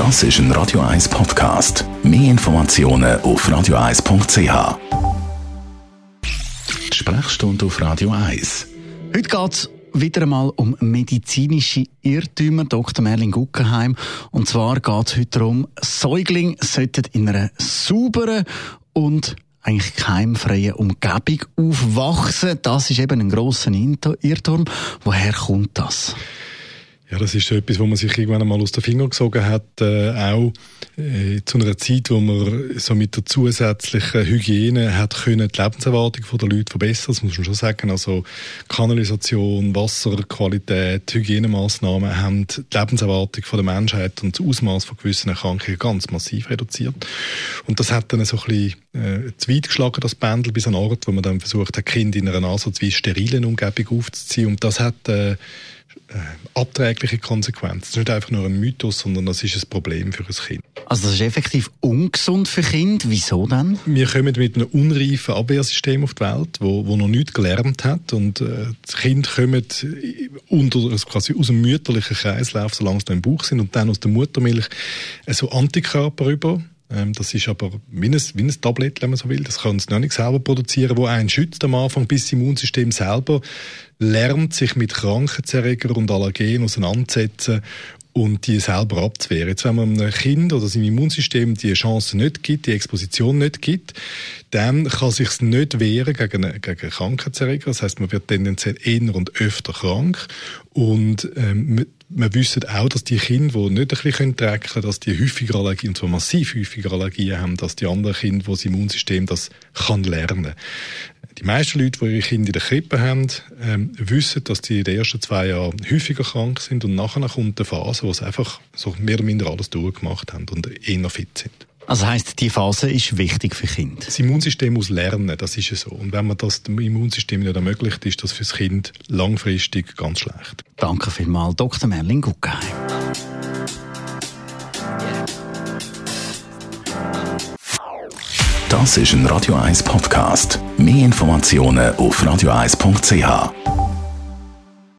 Das ist ein Radio 1 Podcast. Mehr Informationen auf radio1.ch. Die Sprechstunde auf Radio 1. Heute geht es wieder einmal um medizinische Irrtümer, Dr. Merlin Guggenheim. Und zwar geht es heute darum, Säuglinge sollten in einer sauberen und eigentlich keimfreien Umgebung aufwachsen. Das ist eben ein grosser Irrtum. Woher kommt das? Ja, das ist etwas, wo man sich irgendwann einmal aus den Fingern gesogen hat, äh, auch äh, zu einer Zeit, wo man so mit der zusätzlichen Hygiene hat können die Lebenserwartung der Leute verbessern, das muss man schon sagen. Also Kanalisation, Wasserqualität, Hygienemaßnahmen haben die Lebenserwartung der Menschheit und das Ausmaß von gewissen Erkrankungen ganz massiv reduziert. Und das hat dann so ein bisschen äh, zu weit geschlagen, das Pendel, bis an Ort, wo man dann versucht hat, Kind in einer ansatzweise sterilen Umgebung aufzuziehen. Und das hat äh, abträgliche Konsequenzen. Das ist nicht einfach nur ein Mythos, sondern das ist ein Problem für ein Kind. Also das ist effektiv ungesund für Kind. Wieso denn? Wir kommen mit einem unreifen Abwehrsystem auf die Welt, wo, wo noch nichts gelernt hat und äh, das Kind kommt unter, also quasi aus dem mütterlichen Kreislauf, solange sie noch im Bauch sind und dann aus der Muttermilch äh, so Antikörper über das ist aber wie ein, wie ein Tablet, wenn man so will. Das kann es noch nicht selber produzieren, wo einen schützt am Anfang, bis das Immunsystem selber lernt, sich mit Krankheitserregern und Allergenen auseinanderzusetzen und die selber abzuwehren. Jetzt, wenn man einem Kind oder seinem Immunsystem die Chance nicht gibt, die Exposition nicht gibt, dann kann sich nicht wehren gegen, gegen Krankheitserreger. Das heißt, man wird tendenziell eher und öfter krank und ähm, wir wissen auch, dass die Kinder, die nicht ein bisschen trecken können, dass die häufiger Allergien, und zwar massiv häufiger Allergien haben, als die anderen Kinder, wo das Immunsystem das kann lernen. Die meisten Leute, die ihre Kinder in der Krippe haben, ähm, wissen, dass die in den ersten zwei Jahren häufiger krank sind und nachher kommt eine Phase, wo sie einfach so mehr oder minder alles durchgemacht haben und eher fit sind. Also heisst, die Phase ist wichtig für Kinder. Das Immunsystem muss lernen, das ist so. Und wenn man das dem Immunsystem nicht ermöglicht, ist das für das Kind langfristig ganz schlecht. Danke vielmals, Dr. Merlin Guggenheim. Das ist ein Radio 1 Podcast. Mehr Informationen auf radio1.ch.